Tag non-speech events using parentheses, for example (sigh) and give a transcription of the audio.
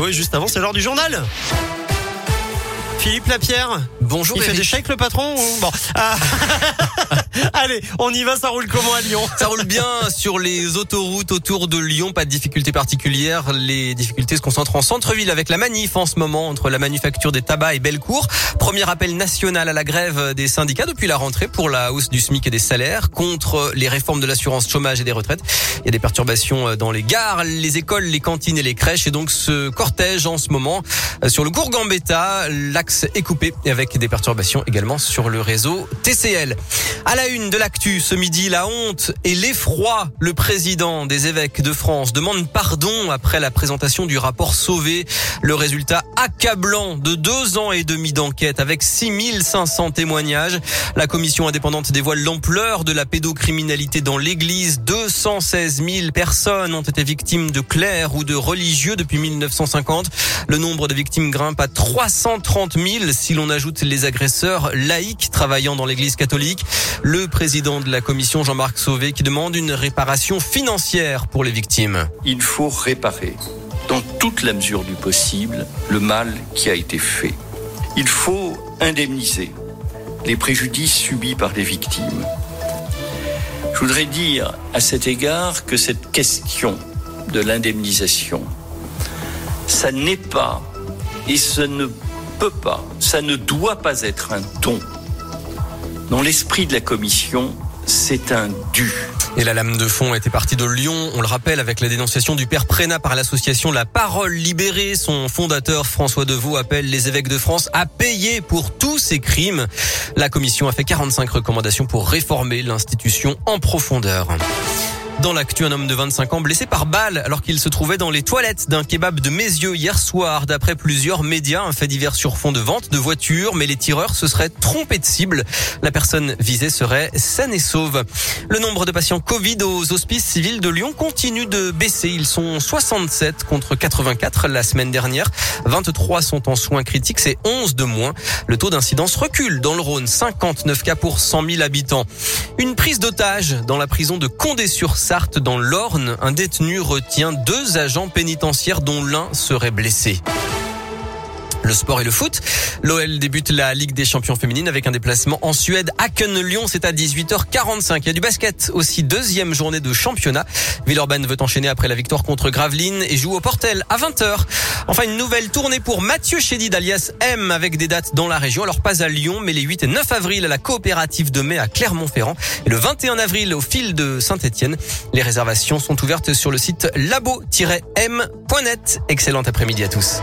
Oui, juste avant, c'est l'heure du journal. Philippe Lapierre. Bonjour. Il fait des chèques le patron ou... Bon. Ah. (laughs) Allez, on y va, ça roule comment à Lyon Ça roule bien sur les autoroutes autour de Lyon, pas de difficultés particulières. Les difficultés se concentrent en centre-ville avec la manif en ce moment entre la manufacture des tabacs et Bellecour. Premier appel national à la grève des syndicats depuis la rentrée pour la hausse du SMIC et des salaires contre les réformes de l'assurance chômage et des retraites. Il y a des perturbations dans les gares, les écoles, les cantines et les crèches et donc ce cortège en ce moment sur le cours Gambetta, l'axe est coupé avec des perturbations également sur le réseau TCL. À la une de l'actu ce midi, la honte et l'effroi. Le président des évêques de France demande pardon après la présentation du rapport Sauvé. Le résultat accablant de deux ans et demi d'enquête avec 6500 témoignages. La commission indépendante dévoile l'ampleur de la pédocriminalité dans l'église. 216 000 personnes ont été victimes de clercs ou de religieux depuis 1950. Le nombre de victimes grimpe à 330 000 si l'on ajoute les agresseurs laïcs travaillant dans l'église catholique. Le de la commission, Jean-Marc Sauvé, qui demande une réparation financière pour les victimes. Il faut réparer, dans toute la mesure du possible, le mal qui a été fait. Il faut indemniser les préjudices subis par les victimes. Je voudrais dire à cet égard que cette question de l'indemnisation, ça n'est pas et ce ne peut pas, ça ne doit pas être un ton. Dans l'esprit de la commission, c'est un dû. Et la lame de fond était partie de Lyon, on le rappelle, avec la dénonciation du père Prénat par l'association La Parole Libérée. Son fondateur, François Deveau, appelle les évêques de France à payer pour tous ces crimes. La commission a fait 45 recommandations pour réformer l'institution en profondeur. Dans l'actu, un homme de 25 ans blessé par balle alors qu'il se trouvait dans les toilettes d'un kebab de Mézieux hier soir. D'après plusieurs médias, un fait divers sur fond de vente de voitures, mais les tireurs se seraient trompés de cible. La personne visée serait saine et sauve. Le nombre de patients Covid aux hospices civils de Lyon continue de baisser. Ils sont 67 contre 84 la semaine dernière. 23 sont en soins critiques, c'est 11 de moins. Le taux d'incidence recule dans le Rhône, 59 cas pour 100 000 habitants. Une prise d'otage dans la prison de Condé-sur Dans l'Orne, un détenu retient deux agents pénitentiaires dont l'un serait blessé. Le sport et le foot. L'OL débute la Ligue des champions féminines avec un déplacement en Suède. Aken-Lyon, c'est à 18h45. Il y a du basket aussi, deuxième journée de championnat. Villeurbanne veut enchaîner après la victoire contre Gravelines et joue au Portel à 20h. Enfin, une nouvelle tournée pour Mathieu Chédid alias M avec des dates dans la région. Alors pas à Lyon, mais les 8 et 9 avril à la coopérative de mai à Clermont-Ferrand et le 21 avril au fil de Saint-Etienne. Les réservations sont ouvertes sur le site labo-m.net. Excellent après-midi à tous.